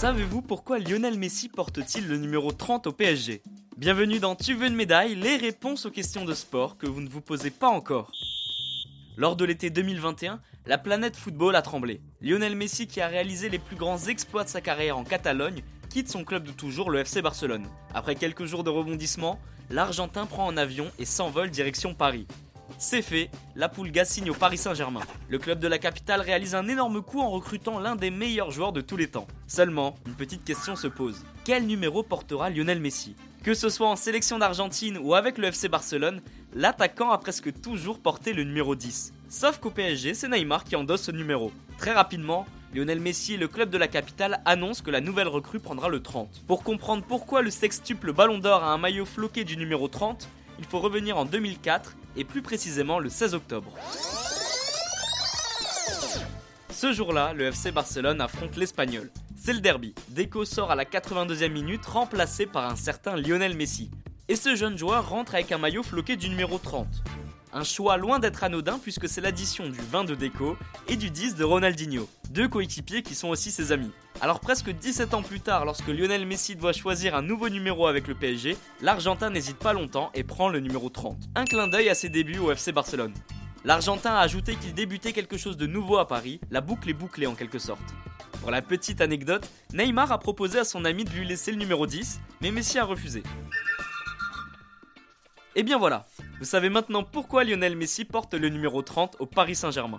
Savez-vous pourquoi Lionel Messi porte-t-il le numéro 30 au PSG Bienvenue dans Tu veux une médaille, les réponses aux questions de sport que vous ne vous posez pas encore. Lors de l'été 2021, la planète football a tremblé. Lionel Messi, qui a réalisé les plus grands exploits de sa carrière en Catalogne, quitte son club de toujours, le FC Barcelone. Après quelques jours de rebondissement, l'Argentin prend un avion et s'envole direction Paris. C'est fait, la Pulga signe au Paris Saint-Germain. Le club de la capitale réalise un énorme coup en recrutant l'un des meilleurs joueurs de tous les temps. Seulement, une petite question se pose. Quel numéro portera Lionel Messi? Que ce soit en sélection d'Argentine ou avec le FC Barcelone, l'attaquant a presque toujours porté le numéro 10. Sauf qu'au PSG, c'est Neymar qui endosse ce numéro. Très rapidement, Lionel Messi et le club de la capitale annoncent que la nouvelle recrue prendra le 30. Pour comprendre pourquoi le sextuple Ballon d'Or a un maillot floqué du numéro 30, il faut revenir en 2004 et plus précisément le 16 octobre. Ce jour-là, le FC Barcelone affronte l'Espagnol. C'est le derby. Deco sort à la 82e minute, remplacé par un certain Lionel Messi. Et ce jeune joueur rentre avec un maillot floqué du numéro 30. Un choix loin d'être anodin puisque c'est l'addition du 20 de Deco et du 10 de Ronaldinho, deux coéquipiers qui sont aussi ses amis. Alors presque 17 ans plus tard, lorsque Lionel Messi doit choisir un nouveau numéro avec le PSG, l'Argentin n'hésite pas longtemps et prend le numéro 30. Un clin d'œil à ses débuts au FC Barcelone. L'Argentin a ajouté qu'il débutait quelque chose de nouveau à Paris, la boucle est bouclée en quelque sorte. Pour la petite anecdote, Neymar a proposé à son ami de lui laisser le numéro 10, mais Messi a refusé. Et bien voilà, vous savez maintenant pourquoi Lionel Messi porte le numéro 30 au Paris Saint-Germain.